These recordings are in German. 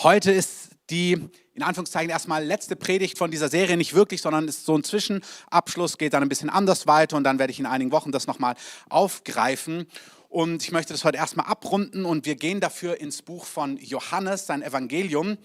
Heute ist die in Anführungszeichen erstmal letzte Predigt von dieser Serie nicht wirklich, sondern ist so ein Zwischenabschluss, geht dann ein bisschen anders weiter und dann werde ich in einigen Wochen das nochmal aufgreifen. Und ich möchte das heute erstmal abrunden und wir gehen dafür ins Buch von Johannes, sein Evangelium.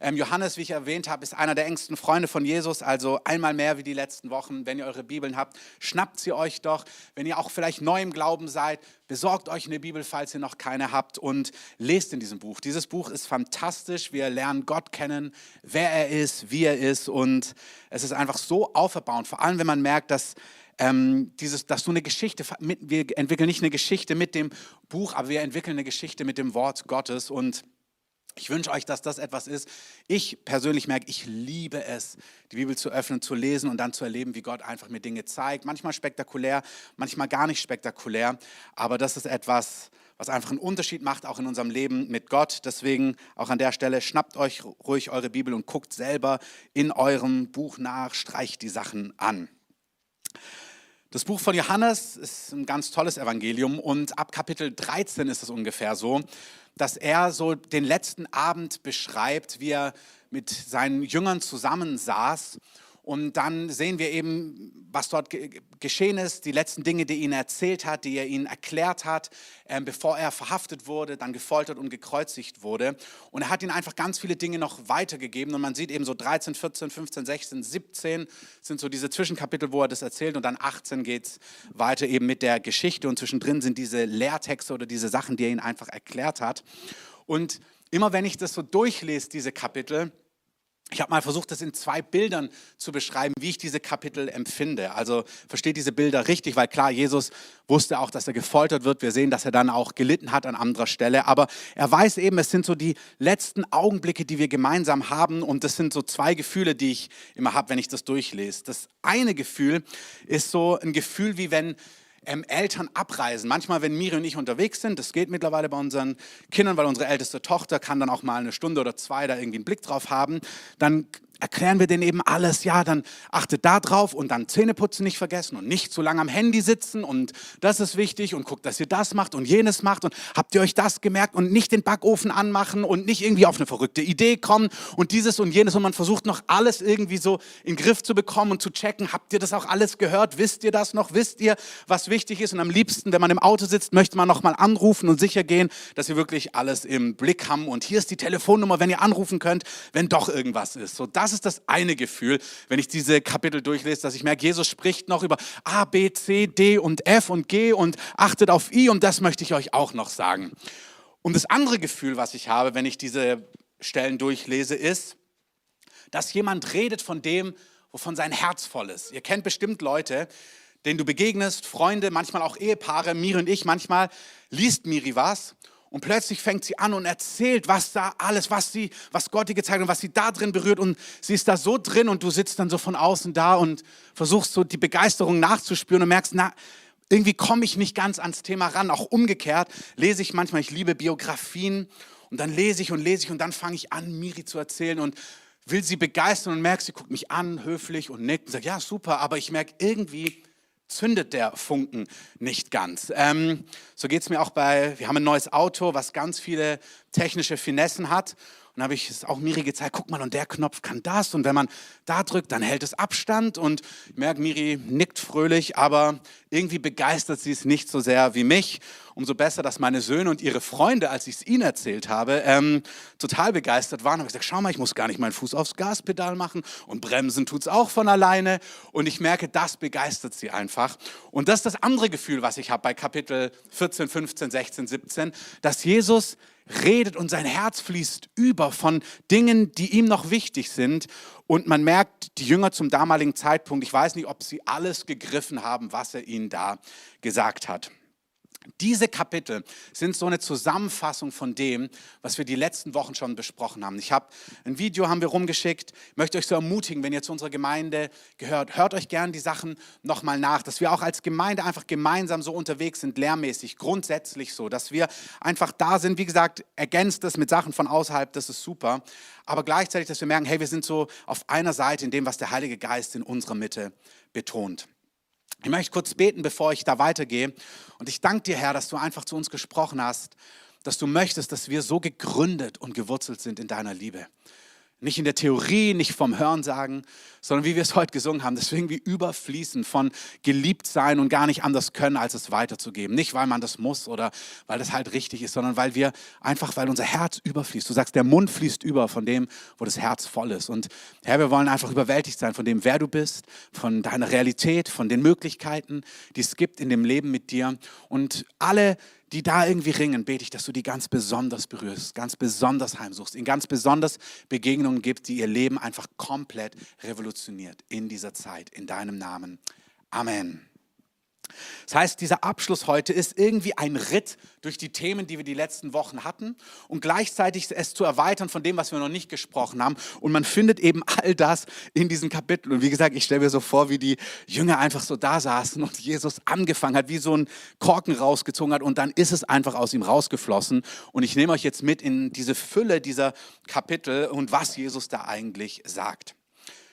Ähm, Johannes, wie ich erwähnt habe, ist einer der engsten Freunde von Jesus, also einmal mehr wie die letzten Wochen. Wenn ihr eure Bibeln habt, schnappt sie euch doch. Wenn ihr auch vielleicht neu im Glauben seid, besorgt euch eine Bibel, falls ihr noch keine habt und lest in diesem Buch. Dieses Buch ist fantastisch. Wir lernen Gott kennen, wer er ist, wie er ist und es ist einfach so auferbauend, vor allem wenn man merkt, dass ähm, dieses, dass du eine Geschichte, mit, wir entwickeln nicht eine Geschichte mit dem Buch, aber wir entwickeln eine Geschichte mit dem Wort Gottes und ich wünsche euch, dass das etwas ist. Ich persönlich merke, ich liebe es, die Bibel zu öffnen, zu lesen und dann zu erleben, wie Gott einfach mir Dinge zeigt. Manchmal spektakulär, manchmal gar nicht spektakulär. Aber das ist etwas, was einfach einen Unterschied macht, auch in unserem Leben mit Gott. Deswegen auch an der Stelle, schnappt euch ruhig eure Bibel und guckt selber in eurem Buch nach, streicht die Sachen an. Das Buch von Johannes ist ein ganz tolles Evangelium und ab Kapitel 13 ist es ungefähr so, dass er so den letzten Abend beschreibt, wie er mit seinen Jüngern zusammensaß und dann sehen wir eben, was dort geschehen ist, die letzten Dinge, die er ihnen erzählt hat, die er ihnen erklärt hat, ähm, bevor er verhaftet wurde, dann gefoltert und gekreuzigt wurde. Und er hat ihnen einfach ganz viele Dinge noch weitergegeben. Und man sieht eben so 13, 14, 15, 16, 17 sind so diese Zwischenkapitel, wo er das erzählt. Und dann 18 geht es weiter eben mit der Geschichte. Und zwischendrin sind diese Lehrtexte oder diese Sachen, die er ihnen einfach erklärt hat. Und immer wenn ich das so durchlese, diese Kapitel, ich habe mal versucht, das in zwei Bildern zu beschreiben, wie ich diese Kapitel empfinde. Also versteht diese Bilder richtig, weil klar, Jesus wusste auch, dass er gefoltert wird. Wir sehen, dass er dann auch gelitten hat an anderer Stelle. Aber er weiß eben, es sind so die letzten Augenblicke, die wir gemeinsam haben. Und das sind so zwei Gefühle, die ich immer habe, wenn ich das durchlese. Das eine Gefühl ist so ein Gefühl, wie wenn ähm, Eltern abreisen. Manchmal, wenn Miri und ich unterwegs sind, das geht mittlerweile bei unseren Kindern, weil unsere älteste Tochter kann dann auch mal eine Stunde oder zwei da irgendwie einen Blick drauf haben, dann erklären wir denen eben alles, ja, dann achtet da drauf und dann Zähneputzen nicht vergessen und nicht zu lange am Handy sitzen und das ist wichtig und guckt, dass ihr das macht und jenes macht und habt ihr euch das gemerkt und nicht den Backofen anmachen und nicht irgendwie auf eine verrückte Idee kommen und dieses und jenes und man versucht noch alles irgendwie so in den Griff zu bekommen und zu checken, habt ihr das auch alles gehört, wisst ihr das noch, wisst ihr, was wichtig ist? Und am liebsten, wenn man im Auto sitzt, möchte man nochmal anrufen und sicher gehen, dass wir wirklich alles im Blick haben. Und hier ist die Telefonnummer, wenn ihr anrufen könnt, wenn doch irgendwas ist. So, das ist das eine Gefühl, wenn ich diese Kapitel durchlese, dass ich merke, Jesus spricht noch über A, B, C, D und F und G und achtet auf I und das möchte ich euch auch noch sagen. Und das andere Gefühl, was ich habe, wenn ich diese Stellen durchlese, ist, dass jemand redet von dem, wovon sein Herz voll ist. Ihr kennt bestimmt Leute, denen du begegnest, Freunde, manchmal auch Ehepaare, Miri und ich, manchmal liest Miri was und plötzlich fängt sie an und erzählt, was da alles, was sie, was Gott ihr gezeigt hat und was sie da drin berührt. Und sie ist da so drin und du sitzt dann so von außen da und versuchst so die Begeisterung nachzuspüren und merkst, na, irgendwie komme ich nicht ganz ans Thema ran. Auch umgekehrt lese ich manchmal, ich liebe Biografien und dann lese ich und lese ich und dann fange ich an, Miri zu erzählen und will sie begeistern und merke, sie guckt mich an, höflich und nickt und sagt, ja, super, aber ich merke irgendwie, zündet der Funken nicht ganz. Ähm, so geht es mir auch bei, wir haben ein neues Auto, was ganz viele technische Finessen hat. Und habe ich es auch Miri gezeigt, guck mal, und der Knopf kann das. Und wenn man da drückt, dann hält es Abstand. Und ich merke, Miri nickt fröhlich, aber irgendwie begeistert sie es nicht so sehr wie mich. Umso besser, dass meine Söhne und ihre Freunde, als ich es ihnen erzählt habe, ähm, total begeistert waren. Habe ich gesagt, schau mal, ich muss gar nicht meinen Fuß aufs Gaspedal machen und bremsen tut es auch von alleine. Und ich merke, das begeistert sie einfach. Und das ist das andere Gefühl, was ich habe bei Kapitel 14, 15, 16, 17, dass Jesus redet und sein Herz fließt über von Dingen, die ihm noch wichtig sind. Und man merkt, die Jünger zum damaligen Zeitpunkt, ich weiß nicht, ob sie alles gegriffen haben, was er ihnen da gesagt hat. Diese Kapitel sind so eine Zusammenfassung von dem, was wir die letzten Wochen schon besprochen haben. Ich habe ein Video haben wir rumgeschickt. Ich möchte euch so ermutigen, wenn ihr zu unserer Gemeinde gehört, hört euch gern die Sachen nochmal nach, dass wir auch als Gemeinde einfach gemeinsam so unterwegs sind, lehrmäßig, grundsätzlich so, dass wir einfach da sind. Wie gesagt, ergänzt das mit Sachen von außerhalb, das ist super. Aber gleichzeitig, dass wir merken, hey, wir sind so auf einer Seite in dem, was der Heilige Geist in unserer Mitte betont. Ich möchte kurz beten, bevor ich da weitergehe. Und ich danke dir, Herr, dass du einfach zu uns gesprochen hast. dass du möchtest, dass wir so gegründet und gewurzelt sind in deiner Liebe. Nicht in der Theorie, nicht vom Hörensagen, sondern wie wir es heute gesungen haben, deswegen wie überfließen von geliebt sein und gar nicht anders können, als es weiterzugeben. Nicht, weil man das muss oder weil das halt richtig ist, sondern weil wir einfach, weil unser Herz überfließt. Du sagst, der Mund fließt über von dem, wo das Herz voll ist. Und Herr, wir wollen einfach überwältigt sein von dem, wer du bist, von deiner Realität, von den Möglichkeiten, die es gibt in dem Leben mit dir. Und alle die da irgendwie ringen, bete ich, dass du die ganz besonders berührst, ganz besonders heimsuchst, ihnen ganz besonders Begegnungen gibt, die ihr Leben einfach komplett revolutioniert in dieser Zeit, in deinem Namen. Amen. Das heißt, dieser Abschluss heute ist irgendwie ein Ritt durch die Themen, die wir die letzten Wochen hatten und gleichzeitig es zu erweitern von dem, was wir noch nicht gesprochen haben. Und man findet eben all das in diesen Kapiteln. Und wie gesagt, ich stelle mir so vor, wie die Jünger einfach so da saßen und Jesus angefangen hat, wie so ein Korken rausgezogen hat und dann ist es einfach aus ihm rausgeflossen. Und ich nehme euch jetzt mit in diese Fülle dieser Kapitel und was Jesus da eigentlich sagt.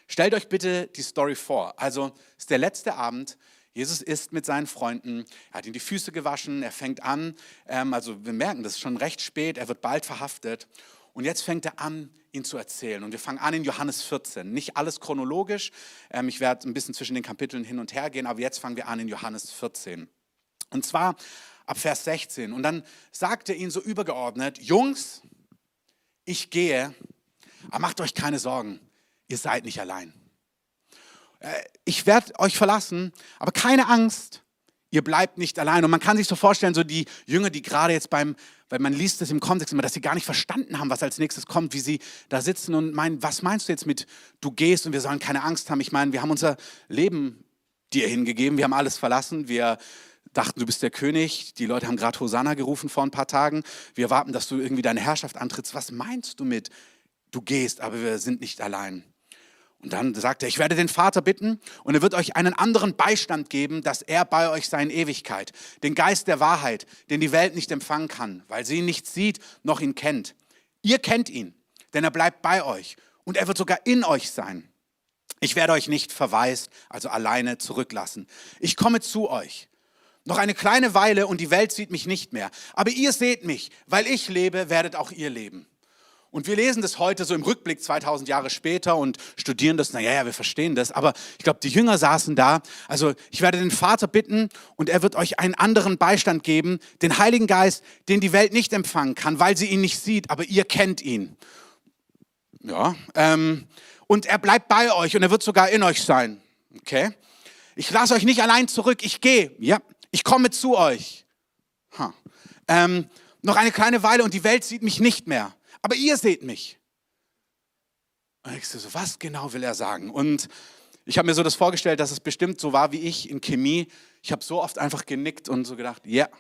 Stellt euch bitte die Story vor. Also es ist der letzte Abend. Jesus ist mit seinen Freunden, er hat ihm die Füße gewaschen, er fängt an, ähm, also wir merken, das ist schon recht spät, er wird bald verhaftet. Und jetzt fängt er an, ihn zu erzählen. Und wir fangen an in Johannes 14. Nicht alles chronologisch, ähm, ich werde ein bisschen zwischen den Kapiteln hin und her gehen, aber jetzt fangen wir an in Johannes 14. Und zwar ab Vers 16. Und dann sagt er ihnen so übergeordnet, Jungs, ich gehe, aber macht euch keine Sorgen, ihr seid nicht allein. Äh, ich werde euch verlassen, aber keine Angst, ihr bleibt nicht allein. Und man kann sich so vorstellen, so die Jünger, die gerade jetzt beim, weil man liest das im Kontext immer, dass sie gar nicht verstanden haben, was als nächstes kommt, wie sie da sitzen und meinen, was meinst du jetzt mit, du gehst und wir sollen keine Angst haben? Ich meine, wir haben unser Leben dir hingegeben, wir haben alles verlassen, wir dachten, du bist der König, die Leute haben gerade Hosanna gerufen vor ein paar Tagen, wir warten, dass du irgendwie deine Herrschaft antrittst. Was meinst du mit, du gehst, aber wir sind nicht allein? Und dann sagt er, ich werde den Vater bitten und er wird euch einen anderen Beistand geben, dass er bei euch sei in Ewigkeit. Den Geist der Wahrheit, den die Welt nicht empfangen kann, weil sie ihn nicht sieht noch ihn kennt. Ihr kennt ihn, denn er bleibt bei euch und er wird sogar in euch sein. Ich werde euch nicht verwaist, also alleine zurücklassen. Ich komme zu euch. Noch eine kleine Weile und die Welt sieht mich nicht mehr. Aber ihr seht mich, weil ich lebe, werdet auch ihr leben. Und wir lesen das heute so im Rückblick 2000 Jahre später und studieren das. Naja, ja, wir verstehen das. Aber ich glaube, die Jünger saßen da. Also ich werde den Vater bitten und er wird euch einen anderen Beistand geben, den Heiligen Geist, den die Welt nicht empfangen kann, weil sie ihn nicht sieht, aber ihr kennt ihn. Ja. Ähm, und er bleibt bei euch und er wird sogar in euch sein. Okay. Ich lasse euch nicht allein zurück. Ich gehe. Ja. Ich komme zu euch. Huh. Ähm, noch eine kleine Weile und die Welt sieht mich nicht mehr aber ihr seht mich. Und ich so, was genau will er sagen? Und ich habe mir so das vorgestellt, dass es bestimmt so war wie ich in Chemie. Ich habe so oft einfach genickt und so gedacht, ja, yeah,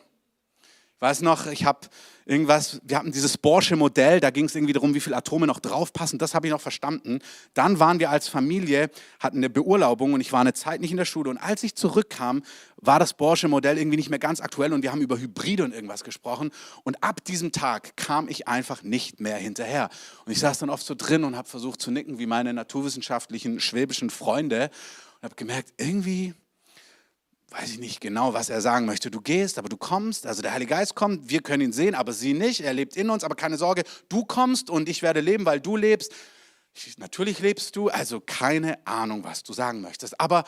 weiß noch, ich habe irgendwas, wir hatten dieses Borsche Modell, da ging es irgendwie darum, wie viele Atome noch draufpassen, das habe ich noch verstanden. Dann waren wir als Familie, hatten eine Beurlaubung und ich war eine Zeit nicht in der Schule und als ich zurückkam, war das Borsche Modell irgendwie nicht mehr ganz aktuell und wir haben über Hybride und irgendwas gesprochen und ab diesem Tag kam ich einfach nicht mehr hinterher. Und ich saß dann oft so drin und habe versucht zu nicken wie meine naturwissenschaftlichen schwäbischen Freunde und habe gemerkt, irgendwie weiß ich nicht genau, was er sagen möchte. Du gehst, aber du kommst. Also der Heilige Geist kommt, wir können ihn sehen, aber sie nicht. Er lebt in uns, aber keine Sorge, du kommst und ich werde leben, weil du lebst. Natürlich lebst du, also keine Ahnung, was du sagen möchtest. Aber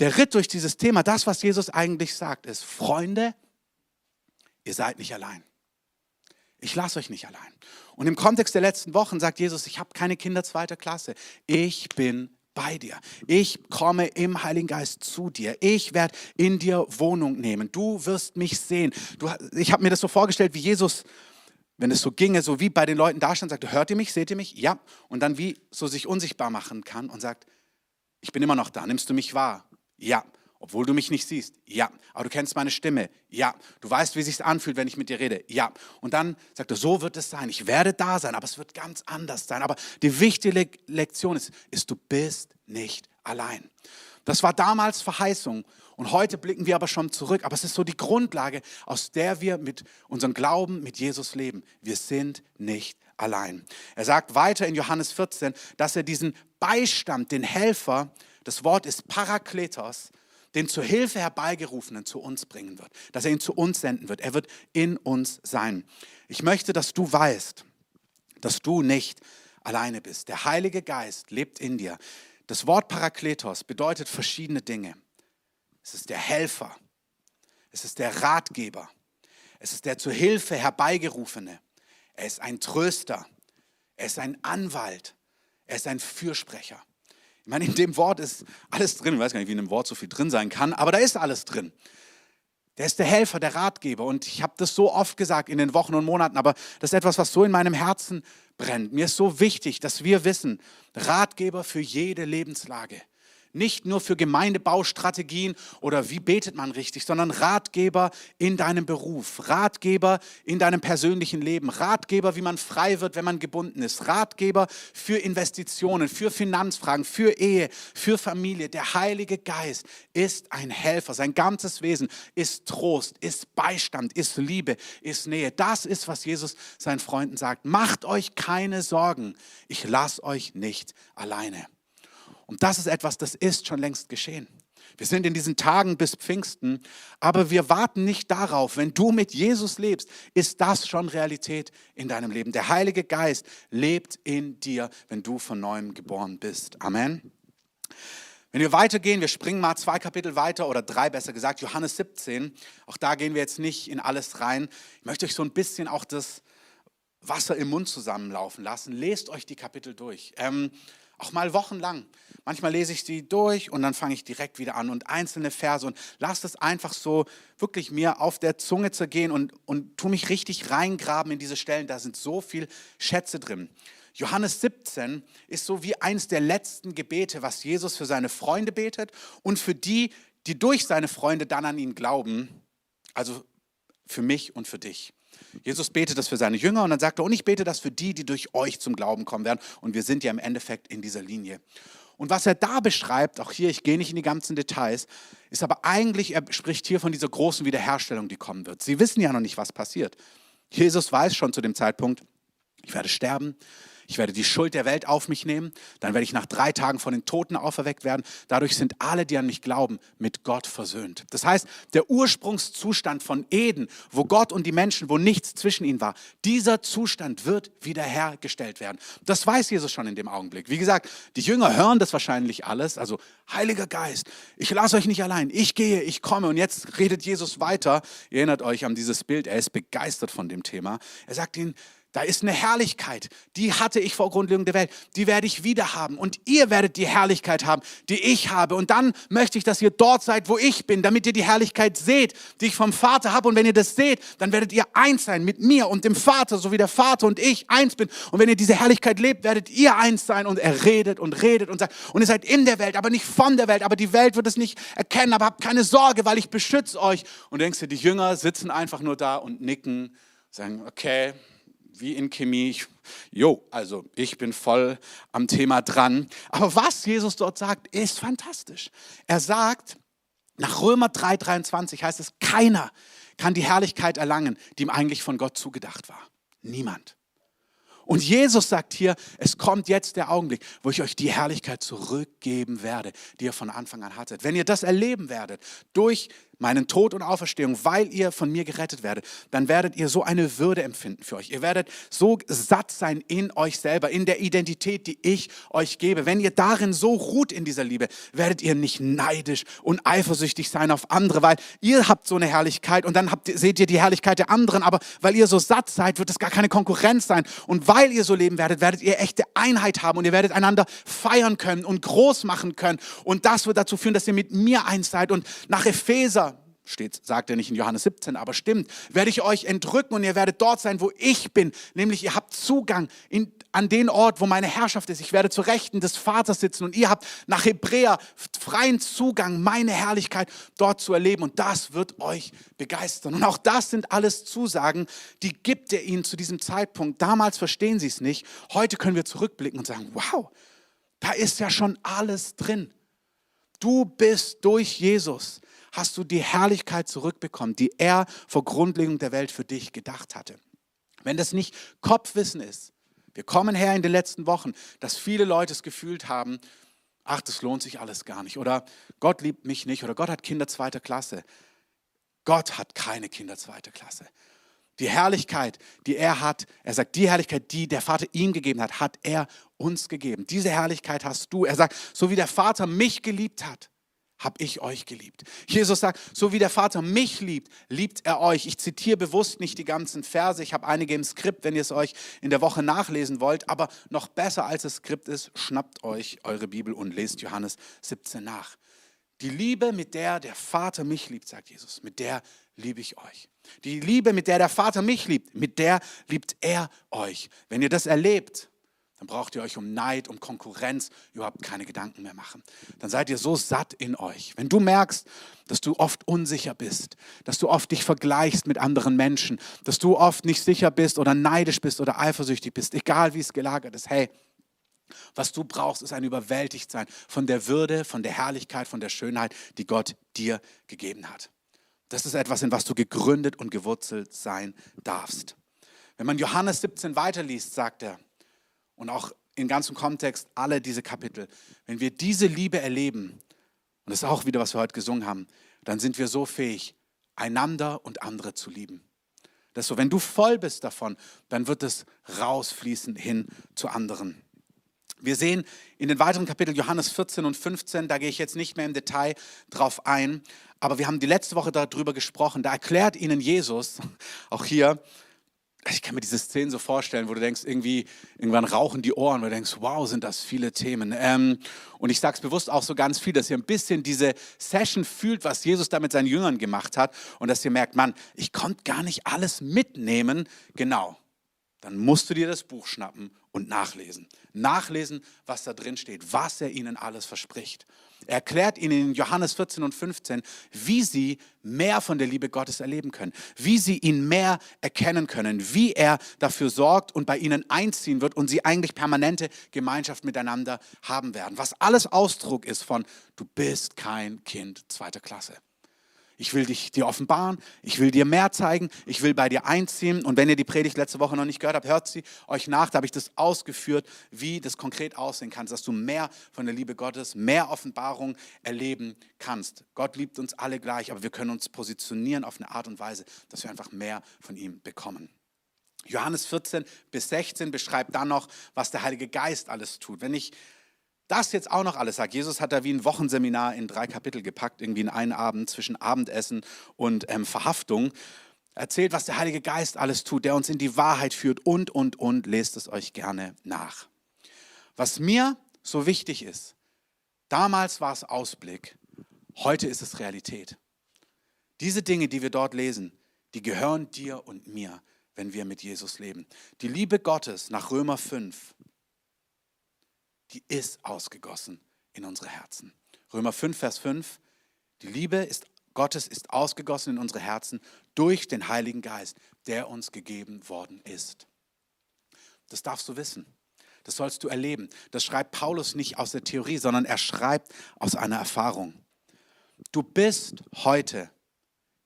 der Ritt durch dieses Thema, das, was Jesus eigentlich sagt, ist, Freunde, ihr seid nicht allein. Ich lasse euch nicht allein. Und im Kontext der letzten Wochen sagt Jesus, ich habe keine Kinder zweiter Klasse. Ich bin bei dir. Ich komme im Heiligen Geist zu dir. Ich werde in dir Wohnung nehmen. Du wirst mich sehen. Du, ich habe mir das so vorgestellt, wie Jesus, wenn es so ginge, so wie bei den Leuten da stand, sagte, hört ihr mich, seht ihr mich? Ja. Und dann wie so sich unsichtbar machen kann und sagt, ich bin immer noch da. Nimmst du mich wahr? Ja. Obwohl du mich nicht siehst, ja. Aber du kennst meine Stimme, ja. Du weißt, wie es sich anfühlt, wenn ich mit dir rede, ja. Und dann sagt er, so wird es sein. Ich werde da sein, aber es wird ganz anders sein. Aber die wichtige Lektion ist, ist, du bist nicht allein. Das war damals Verheißung. Und heute blicken wir aber schon zurück. Aber es ist so die Grundlage, aus der wir mit unserem Glauben mit Jesus leben. Wir sind nicht allein. Er sagt weiter in Johannes 14, dass er diesen Beistand, den Helfer, das Wort ist Parakletos, den zur Hilfe herbeigerufenen zu uns bringen wird, dass er ihn zu uns senden wird. Er wird in uns sein. Ich möchte, dass du weißt, dass du nicht alleine bist. Der Heilige Geist lebt in dir. Das Wort Parakletos bedeutet verschiedene Dinge. Es ist der Helfer. Es ist der Ratgeber. Es ist der zur Hilfe herbeigerufene. Er ist ein Tröster. Er ist ein Anwalt. Er ist ein Fürsprecher. Ich meine, in dem Wort ist alles drin. Ich weiß gar nicht, wie in einem Wort so viel drin sein kann, aber da ist alles drin. Der ist der Helfer, der Ratgeber. Und ich habe das so oft gesagt in den Wochen und Monaten, aber das ist etwas, was so in meinem Herzen brennt. Mir ist so wichtig, dass wir wissen, Ratgeber für jede Lebenslage. Nicht nur für Gemeindebaustrategien oder wie betet man richtig, sondern Ratgeber in deinem Beruf, Ratgeber in deinem persönlichen Leben, Ratgeber, wie man frei wird, wenn man gebunden ist, Ratgeber für Investitionen, für Finanzfragen, für Ehe, für Familie. Der Heilige Geist ist ein Helfer. Sein ganzes Wesen ist Trost, ist Beistand, ist Liebe, ist Nähe. Das ist, was Jesus seinen Freunden sagt. Macht euch keine Sorgen. Ich lasse euch nicht alleine. Und das ist etwas, das ist schon längst geschehen. Wir sind in diesen Tagen bis Pfingsten, aber wir warten nicht darauf. Wenn du mit Jesus lebst, ist das schon Realität in deinem Leben. Der Heilige Geist lebt in dir, wenn du von neuem geboren bist. Amen. Wenn wir weitergehen, wir springen mal zwei Kapitel weiter oder drei besser gesagt, Johannes 17. Auch da gehen wir jetzt nicht in alles rein. Ich möchte euch so ein bisschen auch das Wasser im Mund zusammenlaufen lassen. Lest euch die Kapitel durch. Ähm, auch mal wochenlang. Manchmal lese ich sie durch und dann fange ich direkt wieder an und einzelne Verse und lasse es einfach so wirklich mir auf der Zunge zergehen und, und tu mich richtig reingraben in diese Stellen. Da sind so viel Schätze drin. Johannes 17 ist so wie eines der letzten Gebete, was Jesus für seine Freunde betet und für die, die durch seine Freunde dann an ihn glauben, also für mich und für dich. Jesus betet das für seine Jünger und dann sagt er, und ich bete das für die, die durch euch zum Glauben kommen werden. Und wir sind ja im Endeffekt in dieser Linie. Und was er da beschreibt, auch hier, ich gehe nicht in die ganzen Details, ist aber eigentlich, er spricht hier von dieser großen Wiederherstellung, die kommen wird. Sie wissen ja noch nicht, was passiert. Jesus weiß schon zu dem Zeitpunkt, ich werde sterben, ich werde die Schuld der Welt auf mich nehmen, dann werde ich nach drei Tagen von den Toten auferweckt werden. Dadurch sind alle, die an mich glauben, mit Gott versöhnt. Das heißt, der Ursprungszustand von Eden, wo Gott und die Menschen, wo nichts zwischen ihnen war, dieser Zustand wird wiederhergestellt werden. Das weiß Jesus schon in dem Augenblick. Wie gesagt, die Jünger hören das wahrscheinlich alles. Also, Heiliger Geist, ich lasse euch nicht allein. Ich gehe, ich komme. Und jetzt redet Jesus weiter. Ihr erinnert euch an dieses Bild. Er ist begeistert von dem Thema. Er sagt ihnen, da ist eine Herrlichkeit, die hatte ich vor Grundlegung der Welt, die werde ich wieder haben. Und ihr werdet die Herrlichkeit haben, die ich habe. Und dann möchte ich, dass ihr dort seid, wo ich bin, damit ihr die Herrlichkeit seht, die ich vom Vater habe. Und wenn ihr das seht, dann werdet ihr eins sein mit mir und dem Vater, so wie der Vater und ich eins bin. Und wenn ihr diese Herrlichkeit lebt, werdet ihr eins sein. Und er redet und redet und sagt, und ihr seid in der Welt, aber nicht von der Welt. Aber die Welt wird es nicht erkennen. Aber habt keine Sorge, weil ich beschütze euch. Und denkst du, die Jünger sitzen einfach nur da und nicken, sagen, okay, wie in Chemie. Jo, also ich bin voll am Thema dran. Aber was Jesus dort sagt, ist fantastisch. Er sagt, nach Römer 3,23 heißt es, keiner kann die Herrlichkeit erlangen, die ihm eigentlich von Gott zugedacht war. Niemand. Und Jesus sagt hier, es kommt jetzt der Augenblick, wo ich euch die Herrlichkeit zurückgeben werde, die ihr von Anfang an hattet. Wenn ihr das erleben werdet, durch meinen Tod und Auferstehung, weil ihr von mir gerettet werdet, dann werdet ihr so eine Würde empfinden für euch. Ihr werdet so satt sein in euch selber, in der Identität, die ich euch gebe. Wenn ihr darin so ruht in dieser Liebe, werdet ihr nicht neidisch und eifersüchtig sein auf andere, weil ihr habt so eine Herrlichkeit und dann habt, seht ihr die Herrlichkeit der anderen, aber weil ihr so satt seid, wird es gar keine Konkurrenz sein. Und weil ihr so leben werdet, werdet ihr echte Einheit haben und ihr werdet einander feiern können und groß machen können. Und das wird dazu führen, dass ihr mit mir eins seid. Und nach Epheser steht, sagt er nicht in Johannes 17, aber stimmt, werde ich euch entrücken und ihr werdet dort sein, wo ich bin, nämlich ihr habt Zugang in, an den Ort, wo meine Herrschaft ist. Ich werde zu Rechten des Vaters sitzen und ihr habt nach Hebräer freien Zugang, meine Herrlichkeit dort zu erleben und das wird euch begeistern. Und auch das sind alles Zusagen, die gibt er ihnen zu diesem Zeitpunkt. Damals verstehen sie es nicht. Heute können wir zurückblicken und sagen, wow, da ist ja schon alles drin. Du bist durch Jesus hast du die Herrlichkeit zurückbekommen, die er vor Grundlegung der Welt für dich gedacht hatte. Wenn das nicht Kopfwissen ist, wir kommen her in den letzten Wochen, dass viele Leute es gefühlt haben, ach, das lohnt sich alles gar nicht. Oder Gott liebt mich nicht. Oder Gott hat Kinder zweiter Klasse. Gott hat keine Kinder zweiter Klasse. Die Herrlichkeit, die er hat, er sagt, die Herrlichkeit, die der Vater ihm gegeben hat, hat er uns gegeben. Diese Herrlichkeit hast du. Er sagt, so wie der Vater mich geliebt hat, habe ich euch geliebt. Jesus sagt, so wie der Vater mich liebt, liebt er euch. Ich zitiere bewusst nicht die ganzen Verse. Ich habe einige im Skript, wenn ihr es euch in der Woche nachlesen wollt. Aber noch besser als das Skript ist, schnappt euch eure Bibel und lest Johannes 17 nach. Die Liebe, mit der der Vater mich liebt, sagt Jesus, mit der liebe ich euch. Die Liebe, mit der der Vater mich liebt, mit der liebt er euch. Wenn ihr das erlebt, dann braucht ihr euch um Neid, um Konkurrenz überhaupt keine Gedanken mehr machen. Dann seid ihr so satt in euch. Wenn du merkst, dass du oft unsicher bist, dass du oft dich vergleichst mit anderen Menschen, dass du oft nicht sicher bist oder neidisch bist oder eifersüchtig bist, egal wie es gelagert ist, hey, was du brauchst, ist ein Überwältigtsein von der Würde, von der Herrlichkeit, von der Schönheit, die Gott dir gegeben hat. Das ist etwas, in was du gegründet und gewurzelt sein darfst. Wenn man Johannes 17 weiterliest, sagt er, und auch in ganzem Kontext alle diese Kapitel, wenn wir diese Liebe erleben, und das ist auch wieder, was wir heute gesungen haben, dann sind wir so fähig, einander und andere zu lieben. Das ist so, wenn du voll bist davon, dann wird es rausfließen hin zu anderen. Wir sehen in den weiteren Kapiteln Johannes 14 und 15, da gehe ich jetzt nicht mehr im Detail drauf ein, aber wir haben die letzte Woche darüber gesprochen. Da erklärt ihnen Jesus, auch hier, ich kann mir diese Szenen so vorstellen, wo du denkst, irgendwie, irgendwann rauchen die Ohren, wo du denkst, wow, sind das viele Themen. Ähm, und ich sage es bewusst auch so ganz viel, dass ihr ein bisschen diese Session fühlt, was Jesus da mit seinen Jüngern gemacht hat und dass ihr merkt, Mann, ich konnte gar nicht alles mitnehmen. Genau, dann musst du dir das Buch schnappen und nachlesen. Nachlesen, was da drin steht, was er ihnen alles verspricht. Er erklärt ihnen in Johannes 14 und 15, wie sie mehr von der Liebe Gottes erleben können, wie sie ihn mehr erkennen können, wie er dafür sorgt und bei ihnen einziehen wird und sie eigentlich permanente Gemeinschaft miteinander haben werden. Was alles Ausdruck ist von, du bist kein Kind zweiter Klasse. Ich will dich dir offenbaren, ich will dir mehr zeigen, ich will bei dir einziehen. Und wenn ihr die Predigt letzte Woche noch nicht gehört habt, hört sie euch nach. Da habe ich das ausgeführt, wie das konkret aussehen kann, dass du mehr von der Liebe Gottes, mehr Offenbarung erleben kannst. Gott liebt uns alle gleich, aber wir können uns positionieren auf eine Art und Weise, dass wir einfach mehr von ihm bekommen. Johannes 14 bis 16 beschreibt dann noch, was der Heilige Geist alles tut. Wenn ich das jetzt auch noch alles sagt. Jesus hat da wie ein Wochenseminar in drei Kapitel gepackt, irgendwie in einen Abend zwischen Abendessen und ähm, Verhaftung. Erzählt, was der Heilige Geist alles tut, der uns in die Wahrheit führt und, und, und. Lest es euch gerne nach. Was mir so wichtig ist, damals war es Ausblick, heute ist es Realität. Diese Dinge, die wir dort lesen, die gehören dir und mir, wenn wir mit Jesus leben. Die Liebe Gottes nach Römer 5 die ist ausgegossen in unsere Herzen. Römer 5, Vers 5, die Liebe ist, Gottes ist ausgegossen in unsere Herzen durch den Heiligen Geist, der uns gegeben worden ist. Das darfst du wissen. Das sollst du erleben. Das schreibt Paulus nicht aus der Theorie, sondern er schreibt aus einer Erfahrung. Du bist heute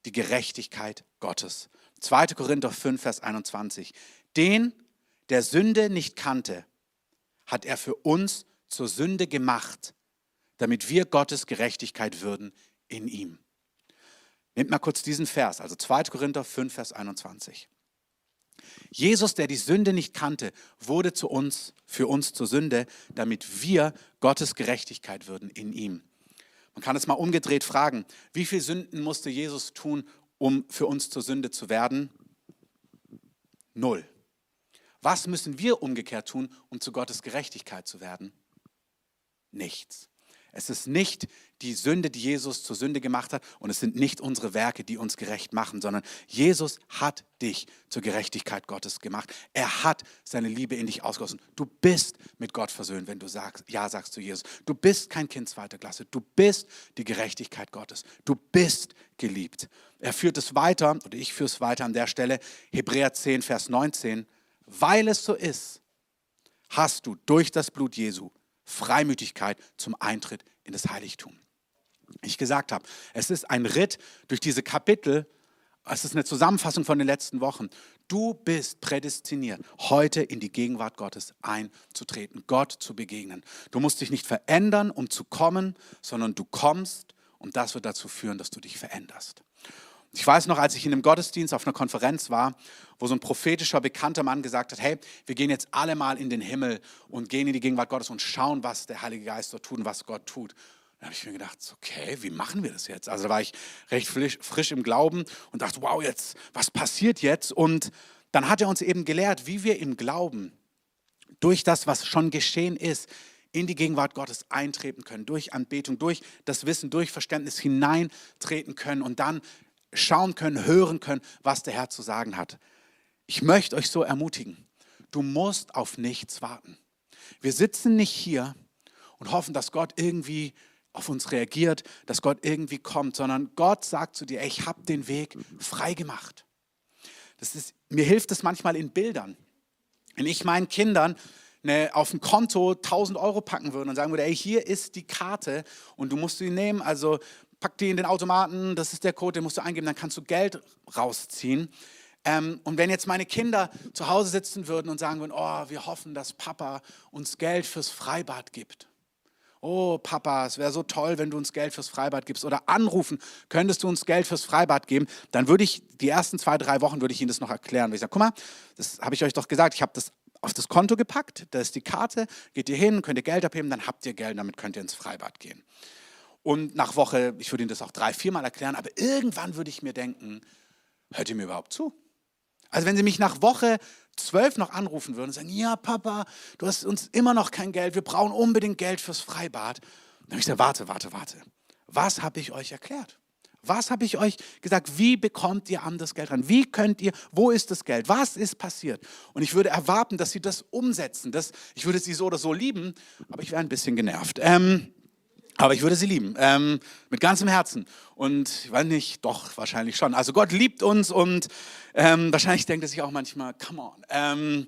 die Gerechtigkeit Gottes. 2. Korinther 5, Vers 21. Den, der Sünde nicht kannte, hat er für uns zur Sünde gemacht, damit wir Gottes Gerechtigkeit würden in ihm. Nehmt mal kurz diesen Vers, also 2. Korinther 5, Vers 21. Jesus, der die Sünde nicht kannte, wurde zu uns, für uns zur Sünde, damit wir Gottes Gerechtigkeit würden in ihm. Man kann es mal umgedreht fragen, wie viele Sünden musste Jesus tun, um für uns zur Sünde zu werden? Null. Was müssen wir umgekehrt tun, um zu Gottes Gerechtigkeit zu werden? Nichts. Es ist nicht die Sünde, die Jesus zur Sünde gemacht hat und es sind nicht unsere Werke, die uns gerecht machen, sondern Jesus hat dich zur Gerechtigkeit Gottes gemacht. Er hat seine Liebe in dich ausgossen. Du bist mit Gott versöhnt, wenn du sagst, ja sagst zu Jesus. Du bist kein Kind zweiter Klasse. Du bist die Gerechtigkeit Gottes. Du bist geliebt. Er führt es weiter, oder ich führe es weiter an der Stelle, Hebräer 10, Vers 19. Weil es so ist, hast du durch das Blut Jesu Freimütigkeit zum Eintritt in das Heiligtum. Ich gesagt habe, es ist ein Ritt durch diese Kapitel, es ist eine Zusammenfassung von den letzten Wochen. Du bist prädestiniert, heute in die Gegenwart Gottes einzutreten, Gott zu begegnen. Du musst dich nicht verändern, um zu kommen, sondern du kommst und das wird dazu führen, dass du dich veränderst. Ich weiß noch, als ich in einem Gottesdienst auf einer Konferenz war, wo so ein prophetischer, bekannter Mann gesagt hat, hey, wir gehen jetzt alle mal in den Himmel und gehen in die Gegenwart Gottes und schauen, was der Heilige Geist dort tut und was Gott tut. Da habe ich mir gedacht, okay, wie machen wir das jetzt? Also da war ich recht frisch, frisch im Glauben und dachte, wow, jetzt, was passiert jetzt? Und dann hat er uns eben gelehrt, wie wir im Glauben durch das, was schon geschehen ist, in die Gegenwart Gottes eintreten können, durch Anbetung, durch das Wissen, durch Verständnis hineintreten können und dann schauen können, hören können, was der Herr zu sagen hat. Ich möchte euch so ermutigen, du musst auf nichts warten. Wir sitzen nicht hier und hoffen, dass Gott irgendwie auf uns reagiert, dass Gott irgendwie kommt, sondern Gott sagt zu dir, ey, ich habe den Weg frei gemacht. Das ist, mir hilft es manchmal in Bildern. Wenn ich meinen Kindern eine, auf ein Konto 1000 Euro packen würde und sagen würde, ey, hier ist die Karte und du musst sie nehmen, also pack die in den Automaten, das ist der Code, den musst du eingeben, dann kannst du Geld rausziehen. Ähm, und wenn jetzt meine Kinder zu Hause sitzen würden und sagen würden, oh, wir hoffen, dass Papa uns Geld fürs Freibad gibt. Oh, Papa, es wäre so toll, wenn du uns Geld fürs Freibad gibst. Oder anrufen, könntest du uns Geld fürs Freibad geben? Dann würde ich, die ersten zwei, drei Wochen würde ich Ihnen das noch erklären. Weil ich sage, guck mal, das habe ich euch doch gesagt, ich habe das auf das Konto gepackt, da ist die Karte, geht ihr hin, könnt ihr Geld abheben, dann habt ihr Geld, damit könnt ihr ins Freibad gehen. Und nach Woche, ich würde Ihnen das auch drei, viermal erklären, aber irgendwann würde ich mir denken, hört ihr mir überhaupt zu? Also wenn Sie mich nach Woche zwölf noch anrufen würden und sagen, ja Papa, du hast uns immer noch kein Geld, wir brauchen unbedingt Geld fürs Freibad. Dann habe ich gesagt, warte, warte, warte. Was habe ich euch erklärt? Was habe ich euch gesagt? Wie bekommt ihr an das Geld ran? Wie könnt ihr, wo ist das Geld? Was ist passiert? Und ich würde erwarten, dass sie das umsetzen. Das, ich würde sie so oder so lieben, aber ich wäre ein bisschen genervt. Ähm, aber ich würde sie lieben, ähm, mit ganzem Herzen. Und ich weiß nicht, doch, wahrscheinlich schon. Also Gott liebt uns und ähm, wahrscheinlich denkt er sich auch manchmal, come on. Ähm,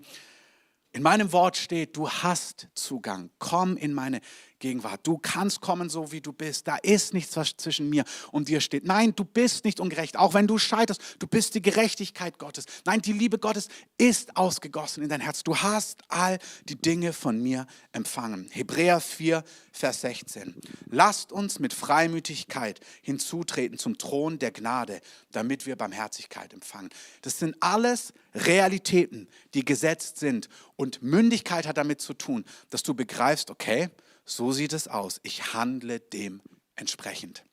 in meinem Wort steht, du hast Zugang. Komm in meine Gegenwart. Du kannst kommen, so wie du bist. Da ist nichts, was zwischen mir und dir steht. Nein, du bist nicht ungerecht. Auch wenn du scheiterst, du bist die Gerechtigkeit Gottes. Nein, die Liebe Gottes ist ausgegossen in dein Herz. Du hast all die Dinge von mir empfangen. Hebräer 4, Vers 16. Lasst uns mit Freimütigkeit hinzutreten zum Thron der Gnade, damit wir Barmherzigkeit empfangen. Das sind alles Realitäten, die gesetzt sind. Und Mündigkeit hat damit zu tun, dass du begreifst, okay, so sieht es aus. Ich handle dementsprechend.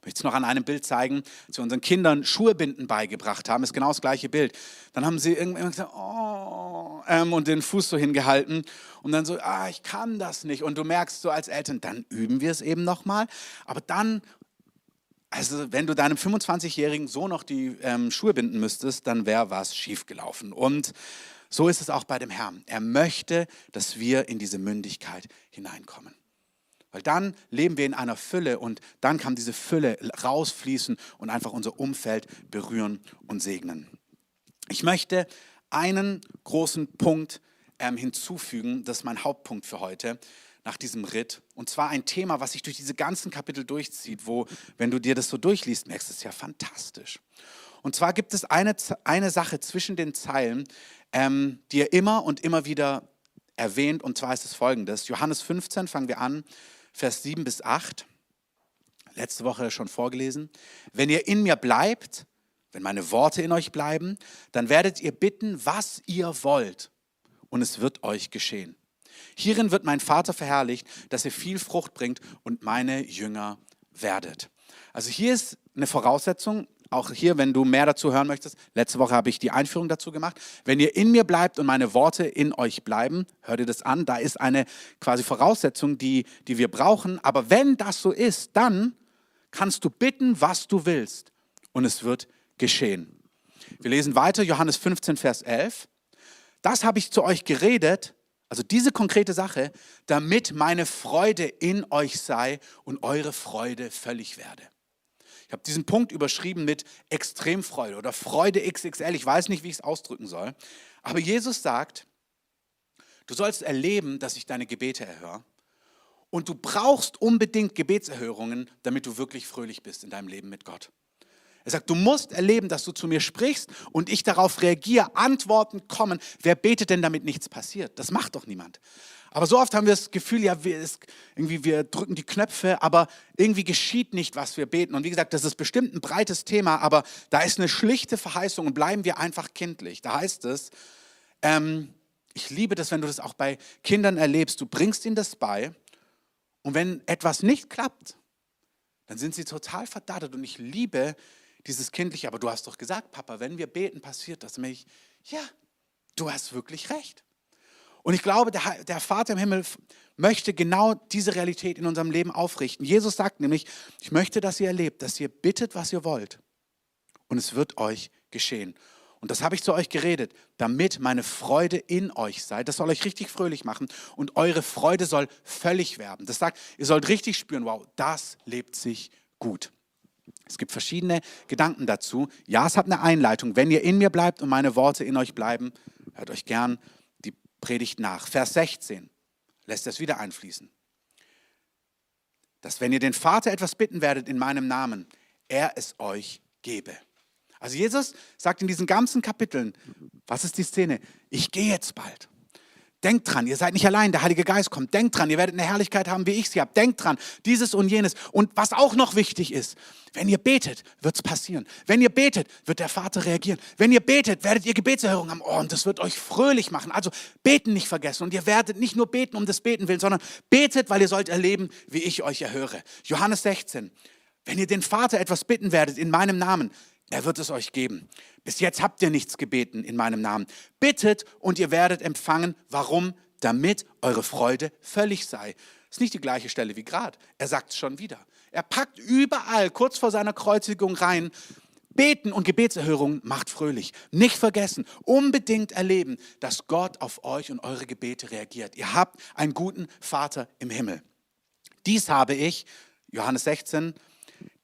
Ich möchte es noch an einem Bild zeigen, als wir unseren Kindern Schuhebinden beigebracht haben, ist genau das gleiche Bild. Dann haben sie irgendwann gesagt, oh, ähm, und den Fuß so hingehalten und dann so, ah, ich kann das nicht. Und du merkst so als Eltern, dann üben wir es eben nochmal. Aber dann, also wenn du deinem 25-Jährigen so noch die ähm, Schuhe binden müsstest, dann wäre was schiefgelaufen. Und so ist es auch bei dem Herrn. Er möchte, dass wir in diese Mündigkeit hineinkommen. Weil dann leben wir in einer Fülle und dann kann diese Fülle rausfließen und einfach unser Umfeld berühren und segnen. Ich möchte einen großen Punkt ähm, hinzufügen, das ist mein Hauptpunkt für heute nach diesem Ritt. Und zwar ein Thema, was sich durch diese ganzen Kapitel durchzieht, wo, wenn du dir das so durchliest, merkst du es ja fantastisch. Und zwar gibt es eine, eine Sache zwischen den Zeilen, ähm, die er immer und immer wieder erwähnt. Und zwar ist es folgendes. Johannes 15 fangen wir an, Vers 7 bis 8. Letzte Woche schon vorgelesen. Wenn ihr in mir bleibt, wenn meine Worte in euch bleiben, dann werdet ihr bitten, was ihr wollt. Und es wird euch geschehen. Hierin wird mein Vater verherrlicht, dass ihr viel Frucht bringt und meine Jünger werdet. Also hier ist eine Voraussetzung, auch hier, wenn du mehr dazu hören möchtest, letzte Woche habe ich die Einführung dazu gemacht. Wenn ihr in mir bleibt und meine Worte in euch bleiben, hört ihr das an, da ist eine quasi Voraussetzung, die, die wir brauchen. Aber wenn das so ist, dann kannst du bitten, was du willst und es wird geschehen. Wir lesen weiter, Johannes 15, Vers 11. Das habe ich zu euch geredet, also diese konkrete Sache, damit meine Freude in euch sei und eure Freude völlig werde. Ich habe diesen Punkt überschrieben mit Extremfreude oder Freude XXL. Ich weiß nicht, wie ich es ausdrücken soll. Aber Jesus sagt, du sollst erleben, dass ich deine Gebete erhöre. Und du brauchst unbedingt Gebetserhörungen, damit du wirklich fröhlich bist in deinem Leben mit Gott. Er sagt, du musst erleben, dass du zu mir sprichst und ich darauf reagiere, Antworten kommen. Wer betet denn, damit nichts passiert? Das macht doch niemand. Aber so oft haben wir das Gefühl, ja, wir, es, irgendwie, wir drücken die Knöpfe, aber irgendwie geschieht nicht, was wir beten. Und wie gesagt, das ist bestimmt ein breites Thema, aber da ist eine schlichte Verheißung und bleiben wir einfach kindlich. Da heißt es, ähm, ich liebe das, wenn du das auch bei Kindern erlebst, du bringst ihnen das bei und wenn etwas nicht klappt, dann sind sie total verdattet und ich liebe dieses kindliche, aber du hast doch gesagt, Papa, wenn wir beten, passiert das. Und ich, ja, du hast wirklich recht. Und ich glaube, der, der Vater im Himmel möchte genau diese Realität in unserem Leben aufrichten. Jesus sagt nämlich, ich möchte, dass ihr erlebt, dass ihr bittet, was ihr wollt. Und es wird euch geschehen. Und das habe ich zu euch geredet, damit meine Freude in euch sei. Das soll euch richtig fröhlich machen und eure Freude soll völlig werden. Das sagt, ihr sollt richtig spüren, wow, das lebt sich gut. Es gibt verschiedene Gedanken dazu. Ja, es hat eine Einleitung. Wenn ihr in mir bleibt und meine Worte in euch bleiben, hört euch gern Predigt nach. Vers 16 lässt das wieder einfließen. Dass wenn ihr den Vater etwas bitten werdet in meinem Namen, er es euch gebe. Also Jesus sagt in diesen ganzen Kapiteln, was ist die Szene? Ich gehe jetzt bald. Denkt dran, ihr seid nicht allein, der Heilige Geist kommt. Denkt dran, ihr werdet eine Herrlichkeit haben, wie ich sie habe. Denkt dran, dieses und jenes. Und was auch noch wichtig ist, wenn ihr betet, wird es passieren. Wenn ihr betet, wird der Vater reagieren. Wenn ihr betet, werdet ihr Gebetserhörung haben. Oh, und das wird euch fröhlich machen. Also beten nicht vergessen. Und ihr werdet nicht nur beten um des Beten willen, sondern betet, weil ihr sollt erleben, wie ich euch erhöre. Johannes 16. Wenn ihr den Vater etwas bitten werdet in meinem Namen, er wird es euch geben. Bis jetzt habt ihr nichts gebeten in meinem Namen. Bittet und ihr werdet empfangen. Warum? Damit eure Freude völlig sei. Ist nicht die gleiche Stelle wie gerade. Er sagt es schon wieder. Er packt überall kurz vor seiner Kreuzigung rein. Beten und Gebetserhörung macht fröhlich. Nicht vergessen, unbedingt erleben, dass Gott auf euch und eure Gebete reagiert. Ihr habt einen guten Vater im Himmel. Dies habe ich, Johannes 16,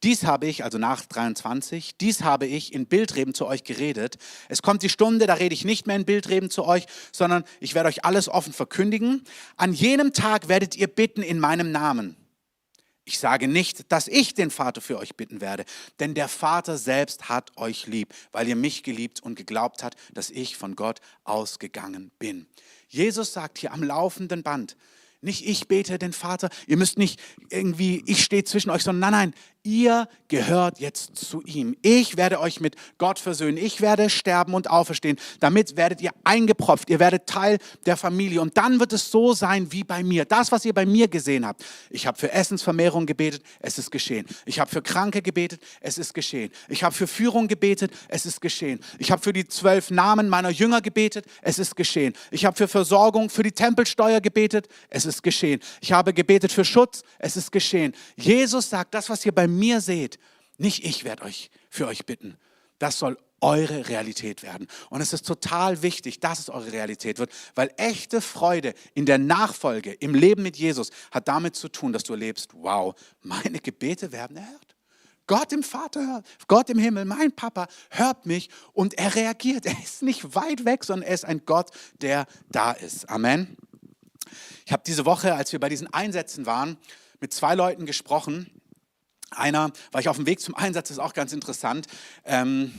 dies habe ich, also nach 23, dies habe ich in Bildreben zu euch geredet. Es kommt die Stunde, da rede ich nicht mehr in Bildreben zu euch, sondern ich werde euch alles offen verkündigen. An jenem Tag werdet ihr bitten in meinem Namen. Ich sage nicht, dass ich den Vater für euch bitten werde, denn der Vater selbst hat euch lieb, weil ihr mich geliebt und geglaubt habt, dass ich von Gott ausgegangen bin. Jesus sagt hier am laufenden Band, nicht ich bete den Vater, ihr müsst nicht irgendwie, ich stehe zwischen euch, sondern nein, nein, ihr gehört jetzt zu ihm. Ich werde euch mit Gott versöhnen. Ich werde sterben und auferstehen. Damit werdet ihr eingepropft. Ihr werdet Teil der Familie. Und dann wird es so sein wie bei mir. Das, was ihr bei mir gesehen habt. Ich habe für Essensvermehrung gebetet. Es ist geschehen. Ich habe für Kranke gebetet. Es ist geschehen. Ich habe für Führung gebetet. Es ist geschehen. Ich habe für die zwölf Namen meiner Jünger gebetet. Es ist geschehen. Ich habe für Versorgung, für die Tempelsteuer gebetet. Es ist geschehen. Ich habe gebetet für Schutz. Es ist geschehen. Jesus sagt, das, was ihr bei mir mir seht, nicht ich werde euch für euch bitten. Das soll eure Realität werden. Und es ist total wichtig, dass es eure Realität wird, weil echte Freude in der Nachfolge, im Leben mit Jesus, hat damit zu tun, dass du erlebst, wow, meine Gebete werden erhört. Gott im Vater hört, Gott im Himmel, mein Papa hört mich und er reagiert. Er ist nicht weit weg, sondern er ist ein Gott, der da ist. Amen. Ich habe diese Woche, als wir bei diesen Einsätzen waren, mit zwei Leuten gesprochen, einer, war ich auf dem Weg zum Einsatz, ist auch ganz interessant. Ähm,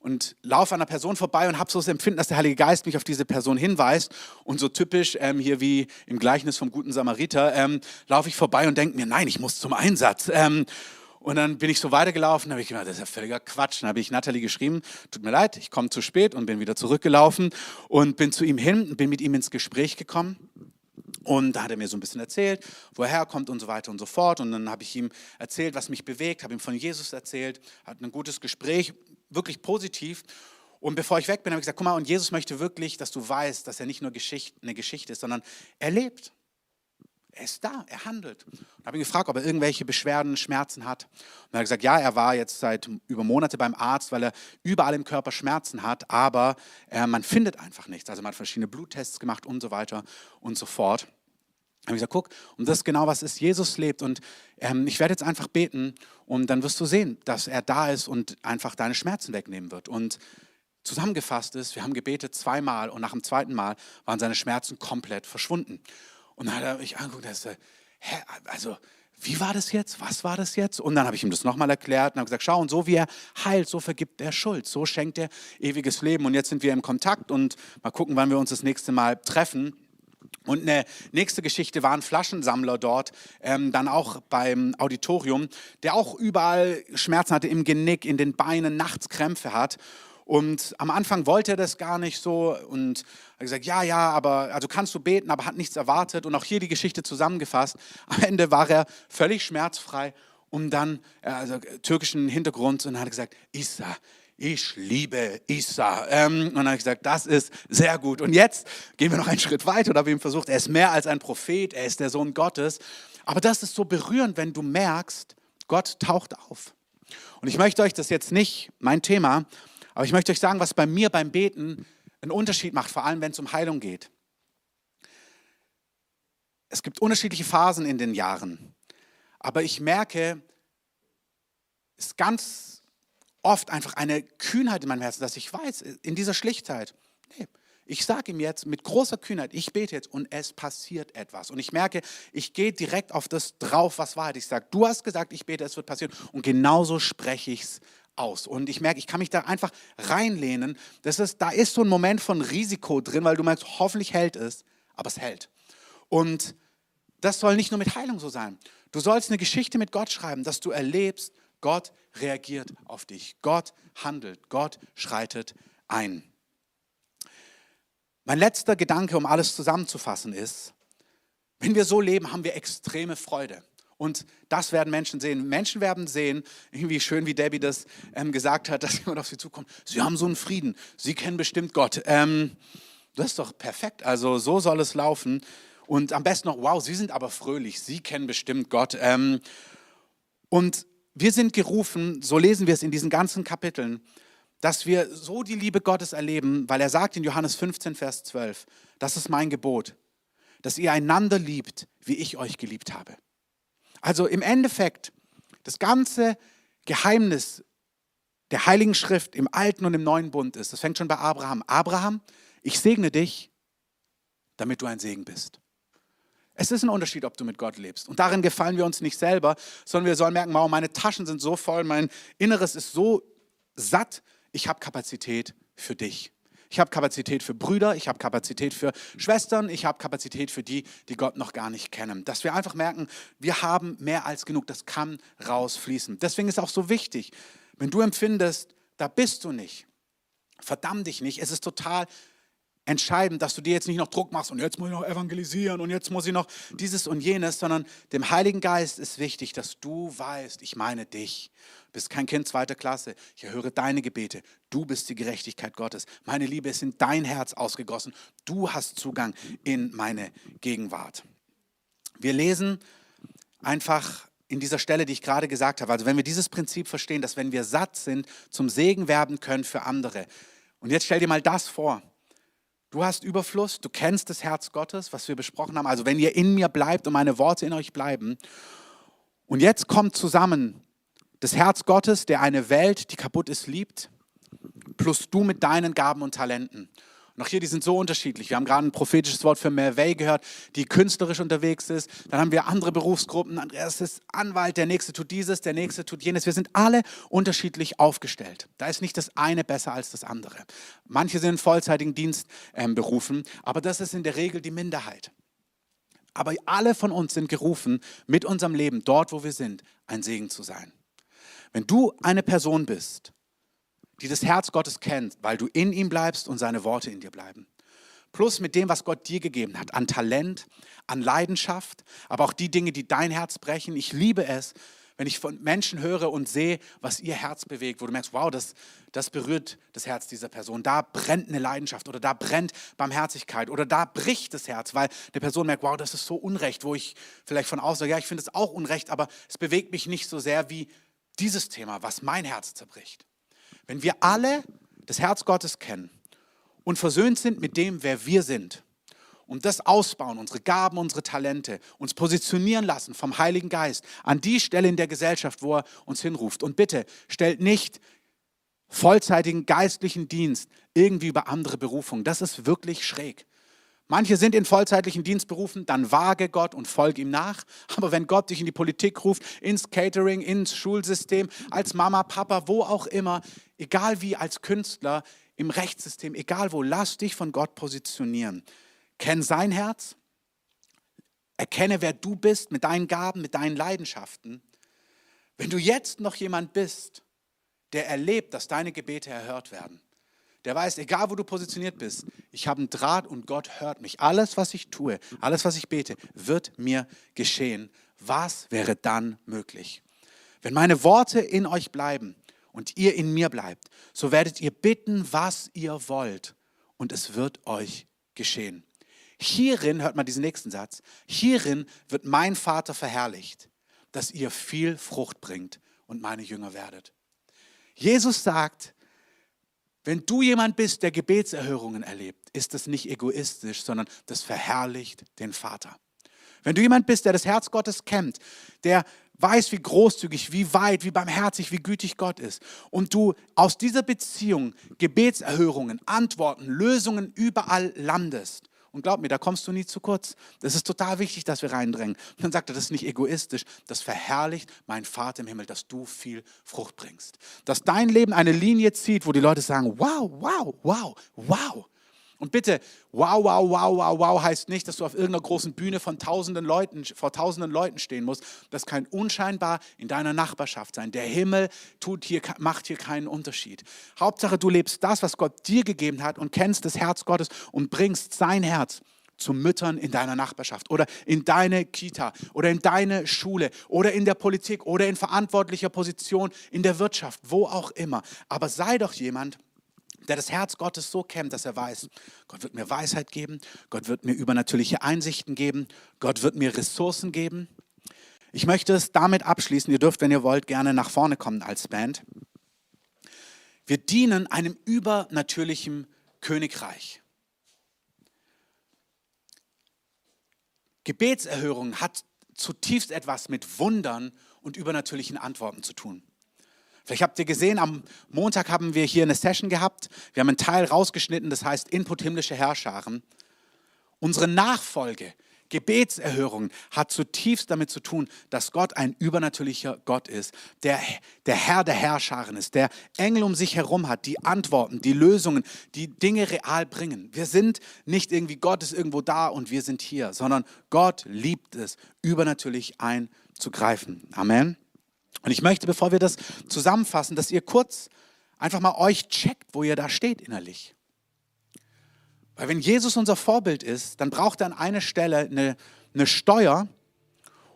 und laufe an einer Person vorbei und habe so das Empfinden, dass der Heilige Geist mich auf diese Person hinweist. Und so typisch ähm, hier wie im Gleichnis vom guten Samariter ähm, laufe ich vorbei und denke mir, nein, ich muss zum Einsatz. Ähm, und dann bin ich so weitergelaufen, habe ich gedacht, das ist ja völliger Quatsch. Dann habe ich Natalie geschrieben, tut mir leid, ich komme zu spät und bin wieder zurückgelaufen und bin zu ihm hin, bin mit ihm ins Gespräch gekommen. Und da hat er mir so ein bisschen erzählt, wo er herkommt und so weiter und so fort. Und dann habe ich ihm erzählt, was mich bewegt, habe ihm von Jesus erzählt, hatten ein gutes Gespräch, wirklich positiv. Und bevor ich weg bin, habe ich gesagt, guck mal, und Jesus möchte wirklich, dass du weißt, dass er nicht nur Geschichte, eine Geschichte ist, sondern er lebt. Er ist da, er handelt. Und habe ihn gefragt, ob er irgendwelche Beschwerden, Schmerzen hat. Und er hat gesagt, ja, er war jetzt seit über Monate beim Arzt, weil er überall im Körper Schmerzen hat, aber äh, man findet einfach nichts. Also man hat verschiedene Bluttests gemacht und so weiter und so fort. Habe ich gesagt, guck, und das ist genau was ist, Jesus lebt und ähm, ich werde jetzt einfach beten und dann wirst du sehen, dass er da ist und einfach deine Schmerzen wegnehmen wird. Und zusammengefasst ist, wir haben gebetet zweimal und nach dem zweiten Mal waren seine Schmerzen komplett verschwunden. Und dann hat er mich angeguckt und sagte, hä, also wie war das jetzt? Was war das jetzt? Und dann habe ich ihm das nochmal erklärt und habe gesagt, schau, und so wie er heilt, so vergibt er Schuld, so schenkt er ewiges Leben. Und jetzt sind wir im Kontakt und mal gucken, wann wir uns das nächste Mal treffen. Und eine nächste Geschichte war ein Flaschensammler dort, ähm, dann auch beim Auditorium, der auch überall Schmerzen hatte im Genick, in den Beinen, nachts Krämpfe hat. Und am Anfang wollte er das gar nicht so und hat gesagt, ja, ja, aber also kannst du beten, aber hat nichts erwartet. Und auch hier die Geschichte zusammengefasst. Am Ende war er völlig schmerzfrei und dann äh, also türkischen Hintergrund und hat gesagt, Isa, ich liebe Isa. Ähm, und dann habe ich gesagt, das ist sehr gut. Und jetzt gehen wir noch einen Schritt weiter und habe ihm versucht, er ist mehr als ein Prophet, er ist der Sohn Gottes. Aber das ist so berührend, wenn du merkst, Gott taucht auf. Und ich möchte euch das jetzt nicht, mein Thema, aber ich möchte euch sagen, was bei mir beim Beten einen Unterschied macht, vor allem wenn es um Heilung geht. Es gibt unterschiedliche Phasen in den Jahren, aber ich merke, es ist ganz oft einfach eine Kühnheit in meinem Herzen, dass ich weiß, in dieser Schlichtheit, nee, ich sage ihm jetzt mit großer Kühnheit, ich bete jetzt und es passiert etwas. Und ich merke, ich gehe direkt auf das drauf, was Wahrheit. Ich sage, du hast gesagt, ich bete, es wird passieren. Und genauso spreche ich es aus. Und ich merke, ich kann mich da einfach reinlehnen. Das ist, da ist so ein Moment von Risiko drin, weil du merkst, hoffentlich hält es, aber es hält. Und das soll nicht nur mit Heilung so sein. Du sollst eine Geschichte mit Gott schreiben, dass du erlebst, Gott reagiert auf dich. Gott handelt. Gott schreitet ein. Mein letzter Gedanke, um alles zusammenzufassen, ist, wenn wir so leben, haben wir extreme Freude. Und das werden Menschen sehen. Menschen werden sehen, irgendwie schön, wie Debbie das ähm, gesagt hat, dass jemand auf sie zukommt. Sie haben so einen Frieden. Sie kennen bestimmt Gott. Ähm, das ist doch perfekt. Also so soll es laufen. Und am besten noch, wow, Sie sind aber fröhlich. Sie kennen bestimmt Gott. Ähm, und wir sind gerufen, so lesen wir es in diesen ganzen Kapiteln, dass wir so die Liebe Gottes erleben, weil er sagt in Johannes 15, Vers 12, das ist mein Gebot, dass ihr einander liebt, wie ich euch geliebt habe. Also im Endeffekt, das ganze Geheimnis der Heiligen Schrift im Alten und im Neuen Bund ist, das fängt schon bei Abraham. Abraham, ich segne dich, damit du ein Segen bist. Es ist ein Unterschied, ob du mit Gott lebst. Und darin gefallen wir uns nicht selber, sondern wir sollen merken, wow, meine Taschen sind so voll, mein Inneres ist so satt, ich habe Kapazität für dich. Ich habe Kapazität für Brüder, ich habe Kapazität für Schwestern, ich habe Kapazität für die, die Gott noch gar nicht kennen. Dass wir einfach merken, wir haben mehr als genug, das kann rausfließen. Deswegen ist auch so wichtig, wenn du empfindest, da bist du nicht, verdamm dich nicht, es ist total entscheidend, dass du dir jetzt nicht noch Druck machst und jetzt muss ich noch evangelisieren und jetzt muss ich noch dieses und jenes, sondern dem Heiligen Geist ist wichtig, dass du weißt, ich meine dich. Du bist kein Kind zweiter Klasse. Ich erhöre deine Gebete. Du bist die Gerechtigkeit Gottes. Meine Liebe ist in dein Herz ausgegossen. Du hast Zugang in meine Gegenwart. Wir lesen einfach in dieser Stelle, die ich gerade gesagt habe, also wenn wir dieses Prinzip verstehen, dass wenn wir satt sind, zum Segen werden können für andere. Und jetzt stell dir mal das vor. Du hast Überfluss, du kennst das Herz Gottes, was wir besprochen haben. Also wenn ihr in mir bleibt und meine Worte in euch bleiben. Und jetzt kommt zusammen das Herz Gottes, der eine Welt, die kaputt ist, liebt, plus du mit deinen Gaben und Talenten. Auch hier, die sind so unterschiedlich. Wir haben gerade ein prophetisches Wort für Mervey gehört, die künstlerisch unterwegs ist. Dann haben wir andere Berufsgruppen. Andreas ist Anwalt, der nächste tut dieses, der nächste tut jenes. Wir sind alle unterschiedlich aufgestellt. Da ist nicht das eine besser als das andere. Manche sind in vollzeitigen Dienst ähm, berufen, aber das ist in der Regel die Minderheit. Aber alle von uns sind gerufen, mit unserem Leben, dort wo wir sind, ein Segen zu sein. Wenn du eine Person bist, die das Herz Gottes kennt, weil du in ihm bleibst und seine Worte in dir bleiben. Plus mit dem, was Gott dir gegeben hat, an Talent, an Leidenschaft, aber auch die Dinge, die dein Herz brechen. Ich liebe es, wenn ich von Menschen höre und sehe, was ihr Herz bewegt, wo du merkst, wow, das, das berührt das Herz dieser Person. Da brennt eine Leidenschaft oder da brennt Barmherzigkeit oder da bricht das Herz, weil die Person merkt, wow, das ist so Unrecht, wo ich vielleicht von außen sage, ja, ich finde es auch Unrecht, aber es bewegt mich nicht so sehr wie dieses Thema, was mein Herz zerbricht. Wenn wir alle das Herz Gottes kennen und versöhnt sind mit dem, wer wir sind, und das ausbauen, unsere Gaben, unsere Talente, uns positionieren lassen vom Heiligen Geist an die Stelle in der Gesellschaft, wo er uns hinruft. Und bitte stellt nicht vollzeitigen geistlichen Dienst irgendwie über andere Berufungen. Das ist wirklich schräg. Manche sind in vollzeitlichen Dienstberufen, dann wage Gott und folge ihm nach. Aber wenn Gott dich in die Politik ruft, ins Catering, ins Schulsystem, als Mama, Papa, wo auch immer, egal wie, als Künstler, im Rechtssystem, egal wo, lass dich von Gott positionieren. Kenn sein Herz, erkenne, wer du bist mit deinen Gaben, mit deinen Leidenschaften. Wenn du jetzt noch jemand bist, der erlebt, dass deine Gebete erhört werden, der weiß, egal wo du positioniert bist, ich habe einen Draht und Gott hört mich. Alles, was ich tue, alles, was ich bete, wird mir geschehen. Was wäre dann möglich? Wenn meine Worte in euch bleiben und ihr in mir bleibt, so werdet ihr bitten, was ihr wollt und es wird euch geschehen. Hierin, hört mal diesen nächsten Satz, hierin wird mein Vater verherrlicht, dass ihr viel Frucht bringt und meine Jünger werdet. Jesus sagt, wenn du jemand bist, der Gebetserhörungen erlebt, ist das nicht egoistisch, sondern das verherrlicht den Vater. Wenn du jemand bist, der das Herz Gottes kennt, der weiß, wie großzügig, wie weit, wie barmherzig, wie gütig Gott ist und du aus dieser Beziehung Gebetserhörungen, Antworten, Lösungen überall landest, und glaub mir, da kommst du nie zu kurz. Das ist total wichtig, dass wir reindrängen. Und dann sagt er, das ist nicht egoistisch, das verherrlicht mein Vater im Himmel, dass du viel Frucht bringst. Dass dein Leben eine Linie zieht, wo die Leute sagen, wow, wow, wow, wow. Und bitte, wow, wow, wow, wow, wow heißt nicht, dass du auf irgendeiner großen Bühne von tausenden Leuten, vor tausenden Leuten stehen musst. Das kann unscheinbar in deiner Nachbarschaft sein. Der Himmel tut hier, macht hier keinen Unterschied. Hauptsache, du lebst das, was Gott dir gegeben hat und kennst das Herz Gottes und bringst sein Herz zu Müttern in deiner Nachbarschaft oder in deine Kita oder in deine Schule oder in der Politik oder in verantwortlicher Position in der Wirtschaft, wo auch immer. Aber sei doch jemand, der das Herz Gottes so kennt, dass er weiß, Gott wird mir Weisheit geben, Gott wird mir übernatürliche Einsichten geben, Gott wird mir Ressourcen geben. Ich möchte es damit abschließen, ihr dürft, wenn ihr wollt, gerne nach vorne kommen als Band. Wir dienen einem übernatürlichen Königreich. Gebetserhörung hat zutiefst etwas mit Wundern und übernatürlichen Antworten zu tun. Vielleicht habt ihr gesehen, am Montag haben wir hier eine Session gehabt. Wir haben einen Teil rausgeschnitten, das heißt Input himmlische Herrscharen. Unsere Nachfolge, Gebetserhörung hat zutiefst damit zu tun, dass Gott ein übernatürlicher Gott ist, der der Herr der Herrscharen ist, der Engel um sich herum hat, die Antworten, die Lösungen, die Dinge real bringen. Wir sind nicht irgendwie, Gott ist irgendwo da und wir sind hier, sondern Gott liebt es, übernatürlich einzugreifen. Amen. Und ich möchte, bevor wir das zusammenfassen, dass ihr kurz einfach mal euch checkt, wo ihr da steht innerlich. Weil wenn Jesus unser Vorbild ist, dann braucht er an einer Stelle eine, eine Steuer.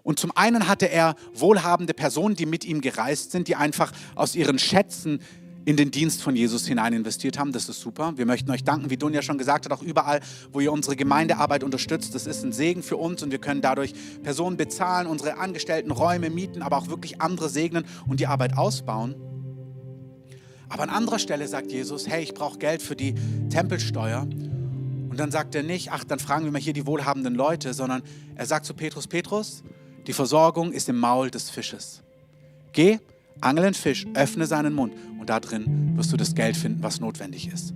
Und zum einen hatte er wohlhabende Personen, die mit ihm gereist sind, die einfach aus ihren Schätzen in den Dienst von Jesus hinein investiert haben. Das ist super. Wir möchten euch danken, wie Dunja schon gesagt hat, auch überall, wo ihr unsere Gemeindearbeit unterstützt. Das ist ein Segen für uns und wir können dadurch Personen bezahlen, unsere Angestellten Räume mieten, aber auch wirklich andere segnen und die Arbeit ausbauen. Aber an anderer Stelle sagt Jesus, hey, ich brauche Geld für die Tempelsteuer. Und dann sagt er nicht, ach, dann fragen wir mal hier die wohlhabenden Leute, sondern er sagt zu Petrus, Petrus, die Versorgung ist im Maul des Fisches. Geh, Angel einen Fisch, öffne seinen Mund und da drin wirst du das Geld finden, was notwendig ist.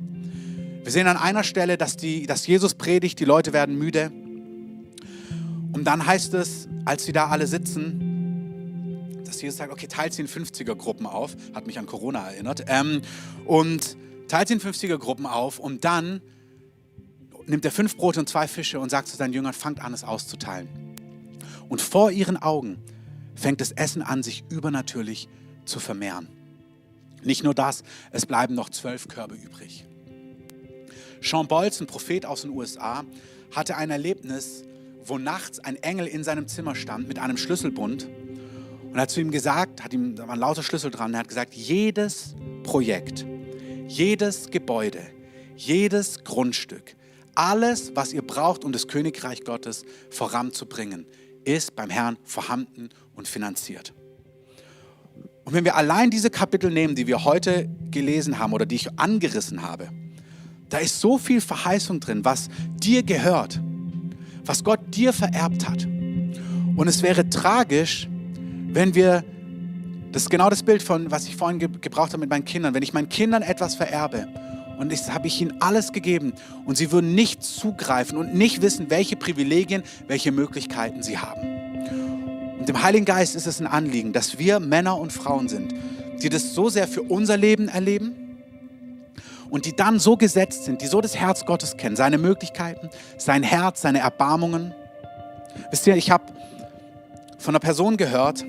Wir sehen an einer Stelle, dass, die, dass Jesus predigt, die Leute werden müde. Und dann heißt es, als sie da alle sitzen, dass Jesus sagt, okay, teilt sie in 50er-Gruppen auf. Hat mich an Corona erinnert. Ähm, und teilt sie in 50er-Gruppen auf und dann nimmt er fünf Brote und zwei Fische und sagt zu seinen Jüngern, fangt an, es auszuteilen. Und vor ihren Augen fängt das Essen an, sich übernatürlich zu vermehren. Nicht nur das, es bleiben noch zwölf Körbe übrig. Sean Bolz, ein Prophet aus den USA, hatte ein Erlebnis, wo nachts ein Engel in seinem Zimmer stand mit einem Schlüsselbund und hat zu ihm gesagt, hat ihm, da waren lauter Schlüssel dran, er hat gesagt, jedes Projekt, jedes Gebäude, jedes Grundstück, alles, was ihr braucht, um das Königreich Gottes voranzubringen, ist beim Herrn vorhanden und finanziert. Und wenn wir allein diese Kapitel nehmen, die wir heute gelesen haben oder die ich angerissen habe, da ist so viel Verheißung drin, was dir gehört, was Gott dir vererbt hat. Und es wäre tragisch, wenn wir, das ist genau das Bild von, was ich vorhin ge gebraucht habe mit meinen Kindern, wenn ich meinen Kindern etwas vererbe und das habe ich ihnen alles gegeben und sie würden nicht zugreifen und nicht wissen, welche Privilegien, welche Möglichkeiten sie haben. Dem Heiligen Geist ist es ein Anliegen, dass wir Männer und Frauen sind, die das so sehr für unser Leben erleben und die dann so gesetzt sind, die so das Herz Gottes kennen, seine Möglichkeiten, sein Herz, seine Erbarmungen. Wisst ihr, ich habe von einer Person gehört,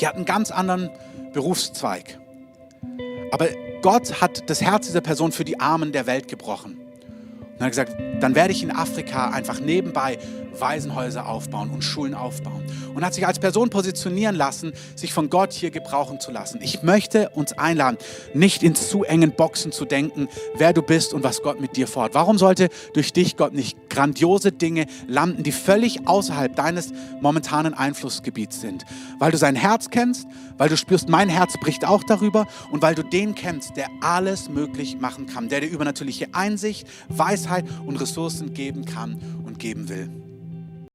die hat einen ganz anderen Berufszweig. Aber Gott hat das Herz dieser Person für die Armen der Welt gebrochen. Und er hat gesagt, dann werde ich in Afrika einfach nebenbei Waisenhäuser aufbauen und Schulen aufbauen. Und hat sich als Person positionieren lassen, sich von Gott hier gebrauchen zu lassen. Ich möchte uns einladen, nicht in zu engen Boxen zu denken, wer du bist und was Gott mit dir vorhat. Warum sollte durch dich Gott nicht grandiose Dinge landen, die völlig außerhalb deines momentanen Einflussgebiets sind? Weil du sein Herz kennst, weil du spürst, mein Herz bricht auch darüber und weil du den kennst, der alles möglich machen kann, der dir übernatürliche Einsicht, Weisheit und Ressourcen geben kann und geben will.